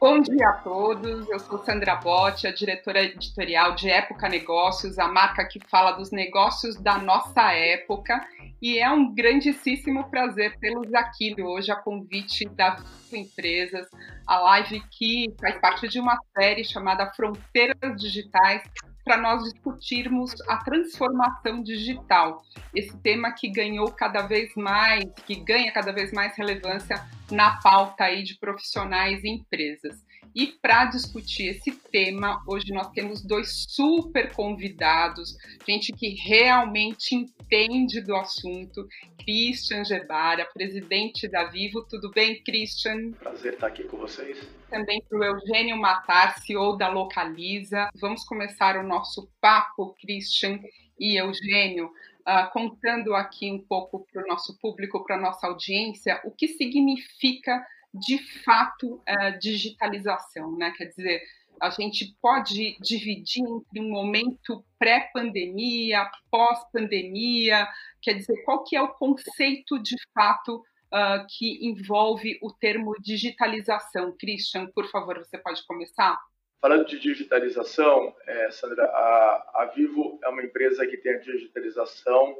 Bom dia a todos, eu sou Sandra Botti, a diretora editorial de Época Negócios, a marca que fala dos negócios da nossa época, e é um grandíssimo prazer tê-los aqui hoje a convite da Empresas, a live que faz parte de uma série chamada Fronteiras Digitais, para nós discutirmos a transformação digital, esse tema que ganhou cada vez mais, que ganha cada vez mais relevância na pauta aí de profissionais e empresas. E para discutir esse tema, hoje nós temos dois super convidados, gente que realmente entende do assunto. Christian Gebara, presidente da Vivo. Tudo bem, Christian? Prazer estar aqui com vocês. Também para o Eugênio Matar, CEO da Localiza. Vamos começar o nosso papo, Christian e Eugênio, uh, contando aqui um pouco para o nosso público, para a nossa audiência, o que significa de fato uh, digitalização, né? Quer dizer, a gente pode dividir entre um momento pré-pandemia, pós-pandemia, quer dizer, qual que é o conceito de fato uh, que envolve o termo digitalização? Christian, por favor, você pode começar? Falando de digitalização, é, Sandra, a, a, Vivo é uma empresa que tem a digitalização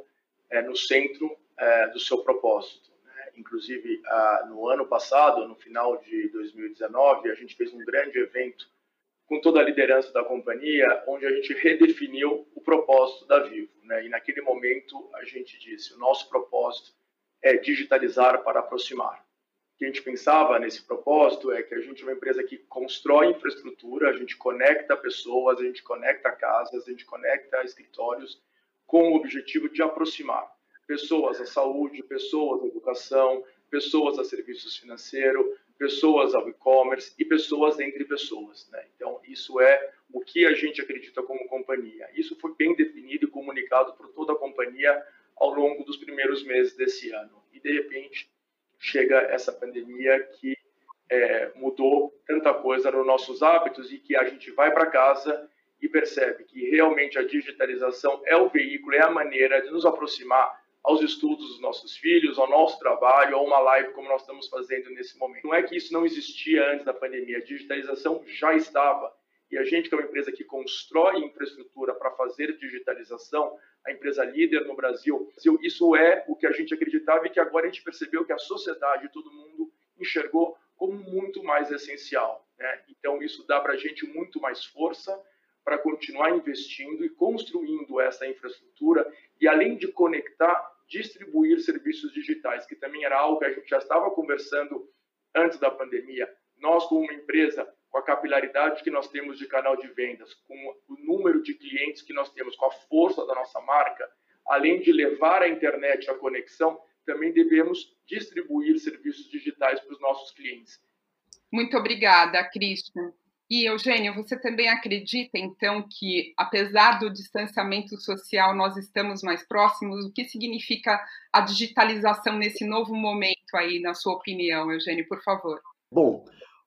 é, no centro é, do seu propósito. Inclusive, no ano passado, no final de 2019, a gente fez um grande evento com toda a liderança da companhia, onde a gente redefiniu o propósito da Vivo. Né? E naquele momento a gente disse: o nosso propósito é digitalizar para aproximar. Que a gente pensava nesse propósito é que a gente é uma empresa que constrói infraestrutura, a gente conecta pessoas, a gente conecta casas, a gente conecta escritórios com o objetivo de aproximar pessoas à saúde, pessoas à educação, pessoas a serviços financeiros, pessoas ao e-commerce e pessoas entre pessoas. Né? Então, isso é o que a gente acredita como companhia. Isso foi bem definido e comunicado por toda a companhia ao longo dos primeiros meses desse ano. E, de repente, chega essa pandemia que é, mudou tanta coisa nos nossos hábitos e que a gente vai para casa e percebe que realmente a digitalização é o veículo, é a maneira de nos aproximar aos estudos dos nossos filhos, ao nosso trabalho, a uma live como nós estamos fazendo nesse momento. Não é que isso não existia antes da pandemia, a digitalização já estava. E a gente, que é uma empresa que constrói infraestrutura para fazer digitalização, a empresa líder no Brasil, isso é o que a gente acreditava e que agora a gente percebeu que a sociedade, todo mundo enxergou como muito mais essencial. Né? Então, isso dá para a gente muito mais força para continuar investindo e construindo essa infraestrutura e, além de conectar, distribuir serviços digitais, que também era algo que a gente já estava conversando antes da pandemia. Nós, como uma empresa, com a capilaridade que nós temos de canal de vendas, com o número de clientes que nós temos, com a força da nossa marca, além de levar a internet à conexão, também devemos distribuir serviços digitais para os nossos clientes. Muito obrigada, Cristian. E, Eugênio, você também acredita, então, que, apesar do distanciamento social, nós estamos mais próximos? O que significa a digitalização nesse novo momento aí, na sua opinião, Eugênio, por favor? Bom,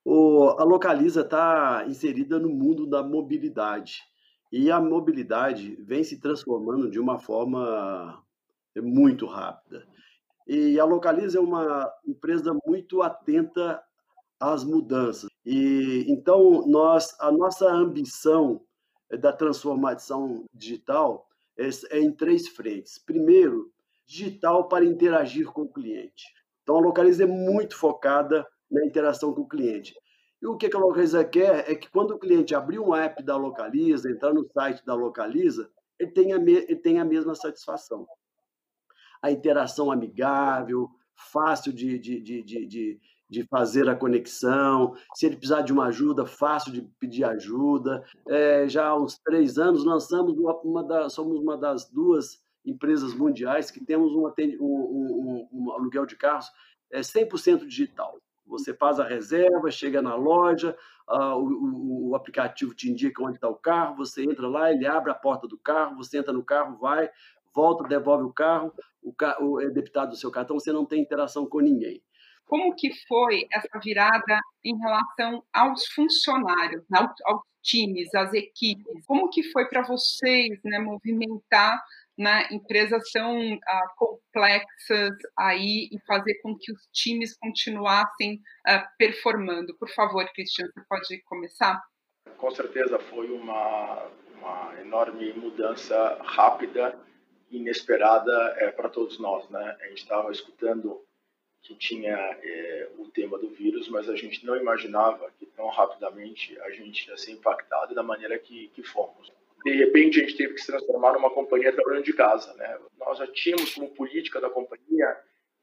o, a Localiza está inserida no mundo da mobilidade. E a mobilidade vem se transformando de uma forma muito rápida. E a Localiza é uma empresa muito atenta às mudanças. E então nós a nossa ambição da transformação digital é, é em três frentes. Primeiro, digital para interagir com o cliente. Então a Localiza é muito focada na interação com o cliente. E o que a Localiza quer é que quando o cliente abrir um app da Localiza, entrar no site da Localiza, ele tenha, ele tenha a mesma satisfação. A interação amigável, fácil de, de, de, de, de fazer a conexão. Se ele precisar de uma ajuda, fácil de pedir ajuda. É, já há uns três anos lançamos uma, uma da, somos uma das duas empresas mundiais que temos um, um, um, um aluguel de carros é 100% digital. Você faz a reserva, chega na loja, uh, o, o, o, aplicativo te indica onde está o carro, você entra lá, ele abre a porta do carro, você entra no carro, vai, volta, devolve o carro, o, carro, é debitado do seu cartão, você não tem interação com ninguém. Como que foi essa virada em relação aos funcionários, aos, aos times, às equipes? Como que foi para vocês né, movimentar né, empresas tão uh, complexas aí e fazer com que os times continuassem uh, performando. Por favor, Cristian, você pode começar? Com certeza foi uma, uma enorme mudança rápida, inesperada é, para todos nós. Né? A gente estava escutando que tinha é, o tema do vírus, mas a gente não imaginava que tão rapidamente a gente ia ser impactado da maneira que, que fomos. De repente, a gente teve que se transformar numa companhia trabalhando de casa. Né? Nós já tínhamos como política da companhia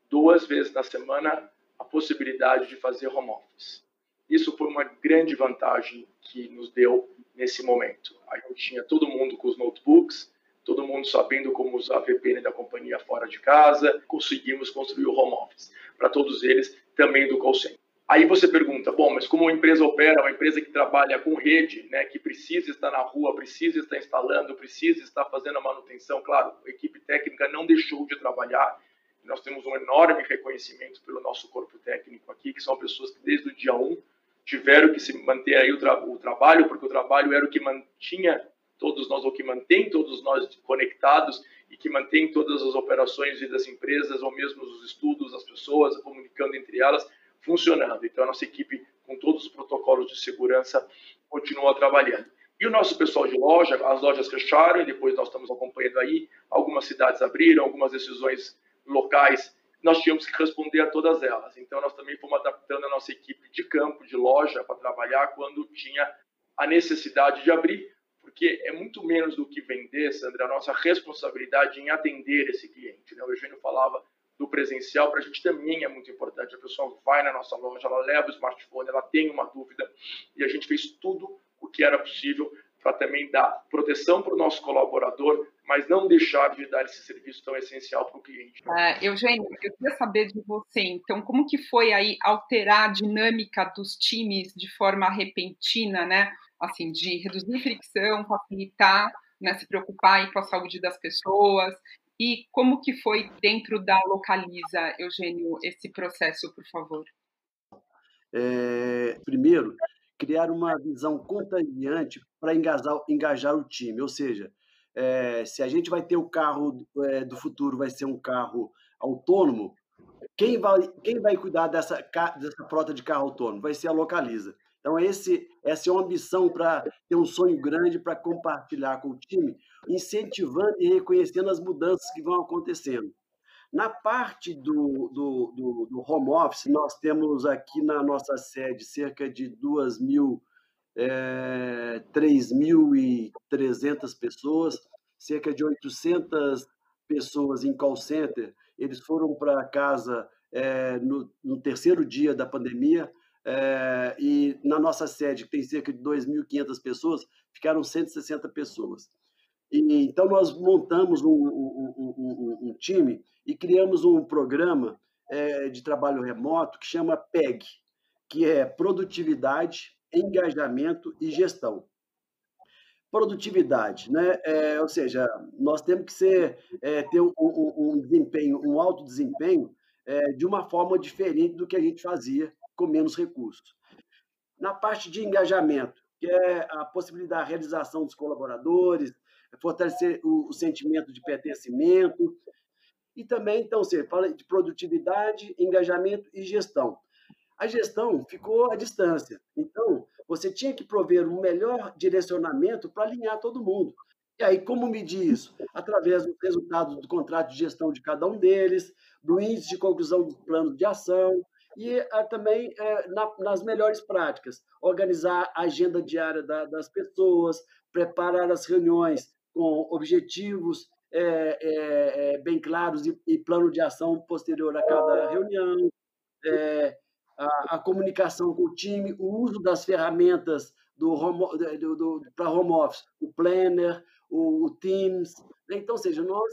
duas vezes na semana a possibilidade de fazer home office. Isso foi uma grande vantagem que nos deu nesse momento. A gente tinha todo mundo com os notebooks, todo mundo sabendo como usar a VPN da companhia fora de casa, conseguimos construir o home office para todos eles, também do call center. Aí você pergunta, bom, mas como uma empresa opera, uma empresa que trabalha com rede, né, que precisa estar na rua, precisa estar instalando, precisa estar fazendo a manutenção, claro, a equipe técnica não deixou de trabalhar, nós temos um enorme reconhecimento pelo nosso corpo técnico aqui, que são pessoas que desde o dia 1 tiveram que se manter aí o, tra o trabalho, porque o trabalho era o que mantinha todos nós, ou que mantém todos nós conectados e que mantém todas as operações das empresas, ou mesmo os estudos, as pessoas comunicando entre elas, funcionando. Então, a nossa equipe, com todos os protocolos de segurança, continua trabalhando. E o nosso pessoal de loja, as lojas fecharam e depois nós estamos acompanhando aí, algumas cidades abriram, algumas decisões locais, nós tínhamos que responder a todas elas. Então, nós também fomos adaptando a nossa equipe de campo, de loja, para trabalhar quando tinha a necessidade de abrir, porque é muito menos do que vender, Sandra, a nossa responsabilidade em atender esse cliente. Né? O Eugênio falava do presencial, para a gente também é muito importante. A pessoa vai na nossa loja, ela leva o smartphone, ela tem uma dúvida, e a gente fez tudo o que era possível para também dar proteção para o nosso colaborador, mas não deixar de dar esse serviço tão essencial para o cliente. Uh, Eugênio, eu queria saber de você, então, como que foi aí alterar a dinâmica dos times de forma repentina, né? Assim, de reduzir fricção, facilitar, né, se preocupar aí com a saúde das pessoas. E como que foi dentro da Localiza, Eugênio, esse processo, por favor? É, primeiro, criar uma visão contagiante para engajar, engajar o time. Ou seja, é, se a gente vai ter o carro é, do futuro, vai ser um carro autônomo, quem vai, quem vai cuidar dessa, dessa frota de carro autônomo? Vai ser a Localiza. Então, esse, essa é uma ambição para ter um sonho grande para compartilhar com o time, incentivando e reconhecendo as mudanças que vão acontecendo. Na parte do, do, do, do home office, nós temos aqui na nossa sede cerca de 2 mil, é, 3.300 pessoas, cerca de 800 pessoas em call center. Eles foram para casa é, no, no, terceiro dia da pandemia, é, e na nossa sede, que tem cerca de 2.500 pessoas, ficaram 160 pessoas. E, então, nós montamos um, um, um, um, time e criamos um programa é, de trabalho remoto que chama PEG, que é Produtividade, Engajamento e Gestão. Produtividade, né? É, ou seja, nós temos que ser, ter um, desempenho, um alto desempenho de uma forma diferente do que a gente fazia com menos recursos. Na parte de engajamento, que é a possibilidade da realização dos colaboradores, fortalecer o, o sentimento de pertencimento. E também, então, você fala de produtividade, engajamento e gestão. A gestão ficou à distância. Então, você tinha que prover um melhor direcionamento para alinhar todo mundo. E aí, como medir isso? Através do resultado do contrato de gestão de cada um deles, do índice de conclusão do plano de ação, e é, também é, na, nas melhores práticas, organizar a agenda diária da, das pessoas, preparar as reuniões com objetivos é, é, bem claros e, e, plano de ação posterior a cada reunião, é, a, a, comunicação com o time, o uso das ferramentas do, do, do para home office, o Planner, o, o Teams. Né? Então, seja, nós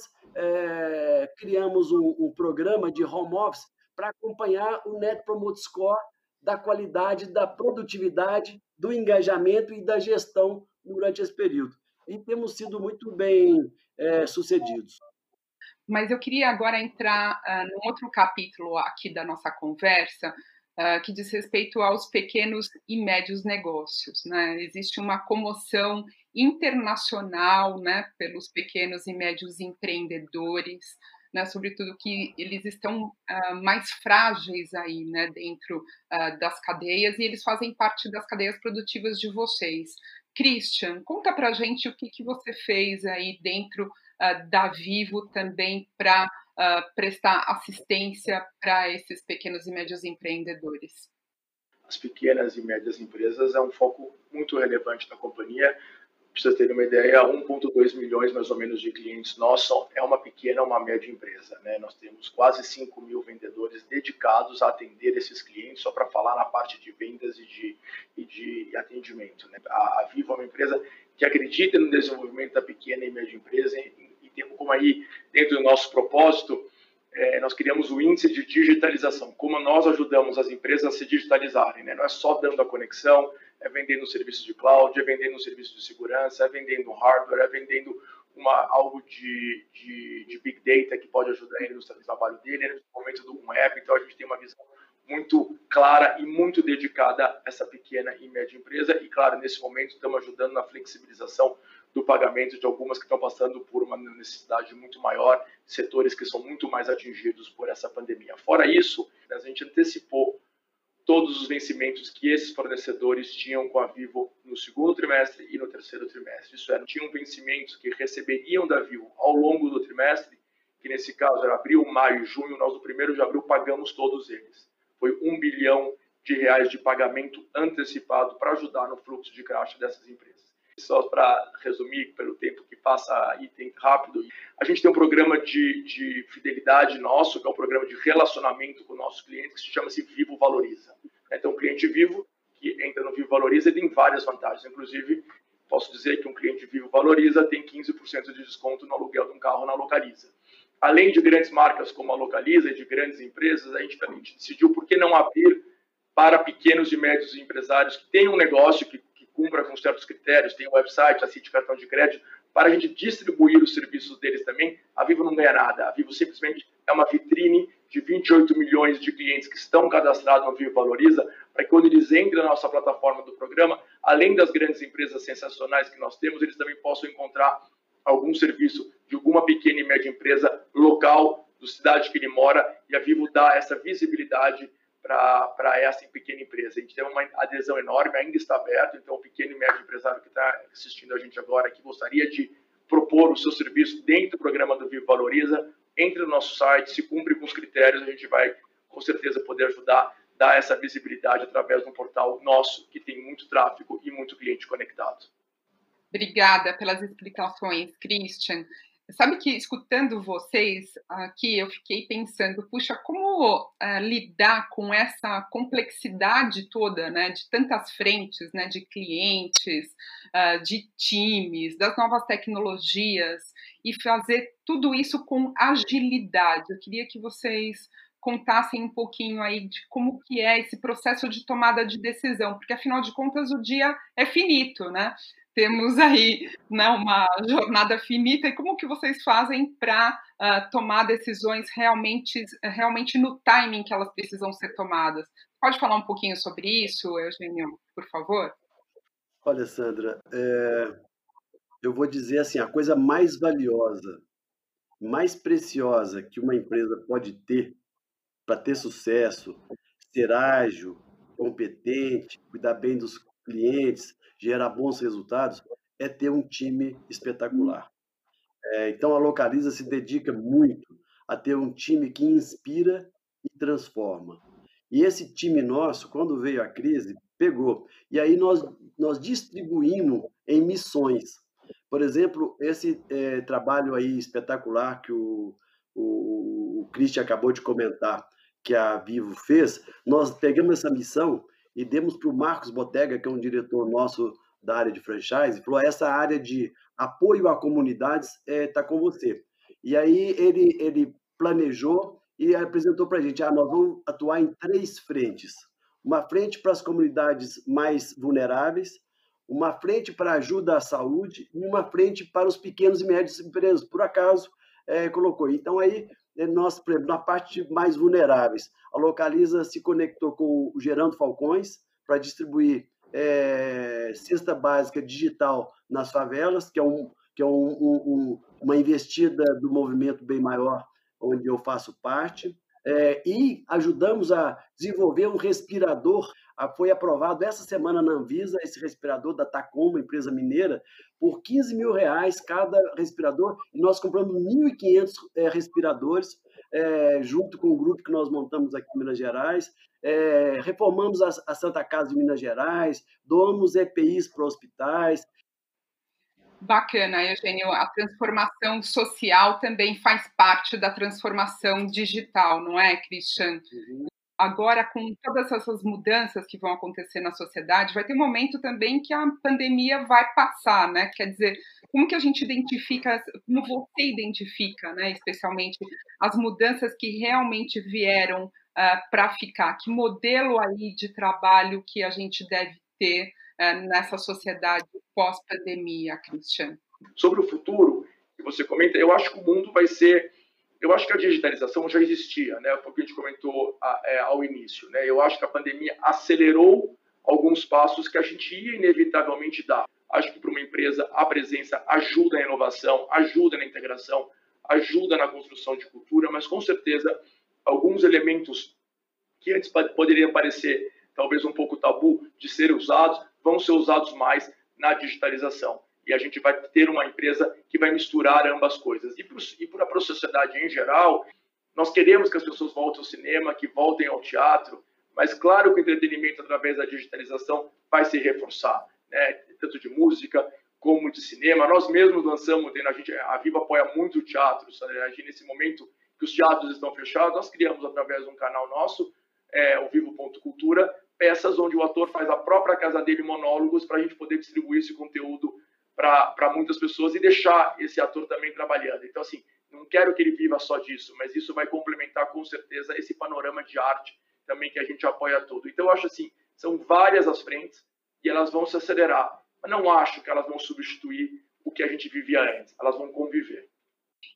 criamos um, um programa de home office para acompanhar o Net Promote Score da qualidade, da produtividade, do engajamento e da gestão durante esse período e temos sido muito bem é, sucedidos. Mas eu queria agora entrar uh, outro capítulo aqui da nossa conversa, uh, que diz respeito aos pequenos e médios negócios. Né? Existe uma comoção internacional né, pelos pequenos e médios empreendedores, né, sobretudo que eles estão uh, mais frágeis aí né, dentro uh, das cadeias e eles fazem parte das cadeias produtivas de vocês. Christian, conta para gente o que, que você fez aí dentro uh, da Vivo também para prestar assistência para esses pequenos e médios empreendedores. As pequenas e médias empresas é um foco muito relevante da companhia para vocês terem uma ideia, 1,2 milhões mais ou menos de clientes nossos é uma pequena, uma média empresa. Né? Nós temos quase 5 mil vendedores dedicados a atender esses clientes, só para falar na parte de vendas e de, e de atendimento. Né? A, a Vivo é uma empresa que acredita no desenvolvimento da pequena e média empresa e, e temos como aí, dentro do nosso propósito, é, nós criamos o índice de digitalização, como nós ajudamos as empresas a se digitalizarem. Né? Não é só dando a conexão, é vendendo um serviço de cloud, é vendendo um serviço de segurança, é vendendo hardware, é vendendo uma, algo de, de, de Big Data que pode ajudar ele no trabalho dele, é no desenvolvimento de um app. Então, a gente tem uma visão muito clara e muito dedicada a essa pequena e média empresa. E, claro, nesse momento, estamos ajudando na flexibilização do pagamento de algumas que estão passando por uma necessidade muito maior, setores que são muito mais atingidos por essa pandemia. Fora isso, a gente antecipou todos os vencimentos que esses fornecedores tinham com a Vivo no segundo trimestre e no terceiro trimestre. Isso era, tinham vencimentos que receberiam da Vivo ao longo do trimestre, que nesse caso era abril, maio, junho, nós no primeiro de abril pagamos todos eles. Foi um bilhão de reais de pagamento antecipado para ajudar no fluxo de caixa dessas empresas. Só para resumir, pelo tempo que passa item rápido, a gente tem um programa de, de fidelidade nosso, que é um programa de relacionamento com nossos clientes, que se chama-se Vivo Valoriza. Então, o cliente vivo que entra no Vivo Valoriza tem várias vantagens. Inclusive, posso dizer que um cliente vivo Valoriza tem 15% de desconto no aluguel de um carro na Localiza. Além de grandes marcas como a Localiza e de grandes empresas, a gente, a gente decidiu por que não abrir para pequenos e médios empresários que têm um negócio que cumpra com certos critérios, tem um website, de cartão de crédito, para a gente distribuir os serviços deles também. A Vivo não ganha nada. A Vivo simplesmente é uma vitrine de 28 milhões de clientes que estão cadastrados no Vivo Valoriza, para que quando eles entrem na nossa plataforma do programa, além das grandes empresas sensacionais que nós temos, eles também possam encontrar algum serviço de alguma pequena e média empresa local, do cidade que ele mora, e a Vivo dá essa visibilidade para essa pequena empresa. A gente tem uma adesão enorme, ainda está aberto, então o pequeno e médio empresário que está assistindo a gente agora, que gostaria de propor o seu serviço dentro do programa do Vivo Valoriza, entre no nosso site, se cumpre com os critérios, a gente vai com certeza poder ajudar, dar essa visibilidade através de um portal nosso que tem muito tráfego e muito cliente conectado. Obrigada pelas explicações, Christian. Sabe que escutando vocês aqui, eu fiquei pensando, puxa, como uh, lidar com essa complexidade toda, né, de tantas frentes, né, de clientes, uh, de times, das novas tecnologias e fazer tudo isso com agilidade. Eu queria que vocês contassem um pouquinho aí de como que é esse processo de tomada de decisão, porque afinal de contas o dia é finito, né? Temos aí né, uma jornada finita e como que vocês fazem para uh, ah, tomar decisões realmente, realmente no timing que elas precisam ser tomadas? Pode falar um pouquinho sobre isso, Eugênio, por favor? Olha, Sandra, é, eu vou dizer assim, a coisa mais valiosa, mais preciosa que uma empresa pode ter para ter sucesso, ser ágil, competente, cuidar bem dos clientes, gerar bons resultados, é ter um time espetacular. É, então, a Localiza se dedica muito a ter um time que inspira e transforma. E esse time nosso, quando veio a crise, pegou. E aí nós, nós distribuímos em missões. Por exemplo, esse é, trabalho aí espetacular que o, o, o Christian acabou de comentar, que a Vivo fez, nós pegamos essa missão e demos para o Marcos Botega, que é um diretor nosso da área de franchise, falou: essa área de apoio a comunidades está é, tá com você. E aí ele, ele planejou e apresentou para a gente: ah, nós vamos atuar em três frentes. Uma frente para as comunidades mais vulneráveis, uma frente para ajuda à saúde e uma frente para os pequenos e médios empresas. Por acaso, é, colocou. Então, aí nós, na parte mais vulneráveis, a Localiza se conectou com o Gerando Falcões para distribuir é, cesta básica digital nas favelas, que é, um, que é um, um, uma investida do movimento bem maior, onde eu faço parte. É, e ajudamos a desenvolver um respirador. Foi aprovado essa semana na Anvisa esse respirador da Tacoma, empresa mineira, por 15 mil reais cada respirador. E nós compramos 1.500 é, respiradores, é, junto com o grupo que nós montamos aqui em Minas Gerais. É, reformamos a, a Santa Casa de Minas Gerais, doamos EPIs para hospitais, Bacana, Eugênio. A transformação social também faz parte da transformação digital, não é, Christian? Uhum. Agora, com todas essas mudanças que vão acontecer na sociedade, vai ter um momento também que a pandemia vai passar, né? Quer dizer, como que a gente identifica, como você identifica, né, especialmente as mudanças que realmente vieram uh, ah, para ficar? Que modelo aí de trabalho que a gente deve ter nessa sociedade pós-pandemia, Christian? Sobre o futuro, que você comenta, eu acho que o mundo vai ser. Eu acho que a digitalização já existia, né? Foi o que a gente comentou é, ao início, né? Eu acho que a pandemia acelerou alguns passos que a gente ia inevitavelmente dar. Acho que para uma empresa a presença ajuda na inovação, ajuda na integração, ajuda na construção de cultura, mas com certeza alguns elementos que antes poderiam parecer talvez um pouco tabu de serem usados, vão ser usados mais na digitalização. E a gente vai ter uma empresa que vai misturar ambas coisas. E para a sociedade em geral, nós queremos que as pessoas voltem ao cinema, que voltem ao teatro, mas claro que o entretenimento através da digitalização vai se reforçar, né? tanto de música como de cinema. Nós mesmos lançamos, a, gente, a Viva apoia muito o teatro, sabe? nesse momento que os teatros estão fechados, nós criamos através de um canal nosso, é, o Vivo.cultura, peças onde o ator faz a própria casa dele monólogos para a gente poder distribuir esse conteúdo para muitas pessoas e deixar esse ator também trabalhando. Então, assim, não quero que ele viva só disso, mas isso vai complementar com certeza esse panorama de arte também que a gente apoia tudo. Então, eu acho assim, são várias as frentes e elas vão se acelerar. Mas não acho que elas vão substituir o que a gente vivia antes. Elas vão conviver.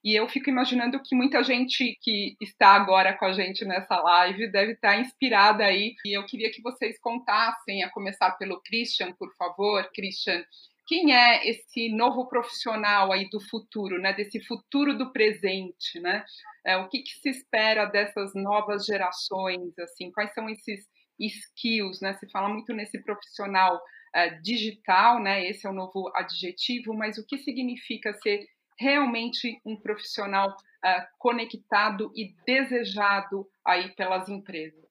E eu fico imaginando que muita gente que está agora com a gente nessa live deve estar inspirada aí. E eu queria que vocês contassem, a começar pelo Christian, por favor. Christian, quem é esse novo profissional aí do futuro, né? Desse futuro do presente, né? É, o que, que, se espera dessas novas gerações, assim? Quais são esses skills, né? Se fala muito nesse profissional uh, digital, né? Esse é o novo adjetivo, mas o que significa ser realmente um profissional uh, conectado e desejado aí pelas empresas?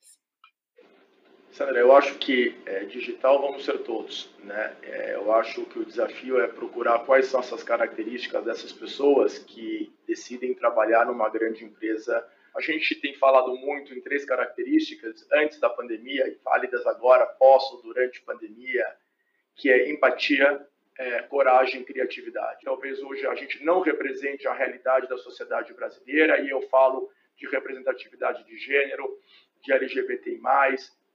Sandra, eu acho que é, digital vamos ser todos, né? É, eu acho que o desafio é procurar quais são essas características dessas pessoas que decidem trabalhar numa grande empresa. A gente tem falado muito em três características antes da pandemia e válidas agora, pós durante a pandemia, que é empatia, é, coragem e criatividade. Talvez hoje a gente não represente a realidade da sociedade brasileira, e eu falo de representatividade de gênero, de LGBTI,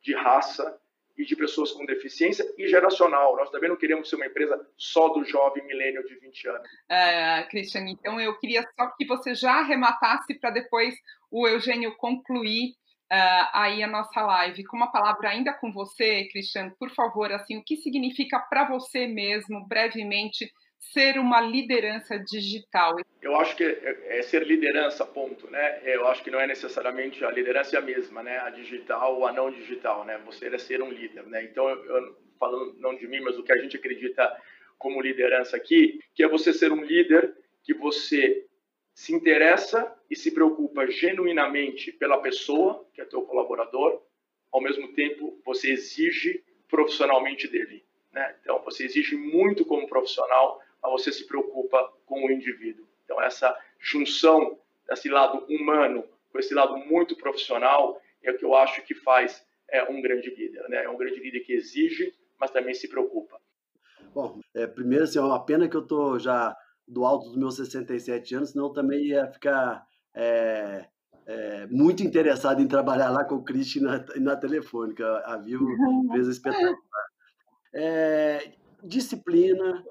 de raça e de pessoas com deficiência e geracional. Nós também não queremos ser uma empresa só do jovem milênio de 20 anos. É, então eu queria só que você já arrematasse para depois o Eugênio concluir uh, aí a nossa live com uma palavra ainda com você, Cristiano, por favor, assim, o que significa para você mesmo, brevemente, ser uma liderança digital? Eu acho que é, é, ser liderança, ponto, né? Eu acho que não é necessariamente a liderança é a mesma, né? A digital ou a não digital, né? Você é ser um líder, né? Então, eu, eu, falando não de mim, mas o que a gente acredita como liderança aqui, que é você ser um líder que você se interessa e se preocupa genuinamente pela pessoa, que é teu colaborador, ao mesmo tempo você exige profissionalmente dele. Né? Então, você exige muito como profissional, mas você se preocupa com o indivíduo. Então, essa junção desse lado humano com esse lado muito profissional é o que eu acho que faz é, um grande líder. Né? É um grande líder que exige, mas também se preocupa. Bom, é, primeiro, assim, é uma pena que eu estou já do alto dos meus 67 anos, senão eu também ia ficar é, é, muito interessado em trabalhar lá com o Christian na, na Telefônica. A Vivo fez espetacular. É, disciplina,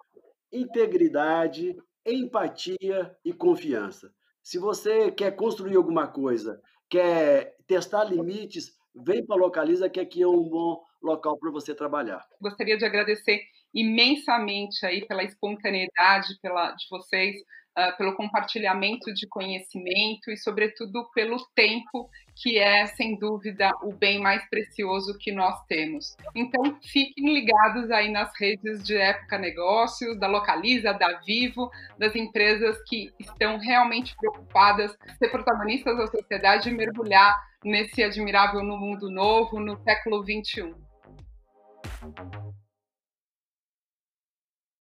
integridade, empatia e confiança. Se você quer construir alguma coisa, quer testar limites, vem para Localiza, que aqui é um bom local para você trabalhar. Gostaria de agradecer imensamente aí pela espontaneidade pela, de vocês, pelo compartilhamento de conhecimento e, sobretudo, pelo tempo, que é, sem dúvida, o bem mais precioso que nós temos. Então, fiquem ligados aí nas redes de Época Negócios, da Localiza, da Vivo, das empresas que estão realmente preocupadas em ser protagonistas da sociedade e mergulhar nesse admirável no mundo novo, no século XXI.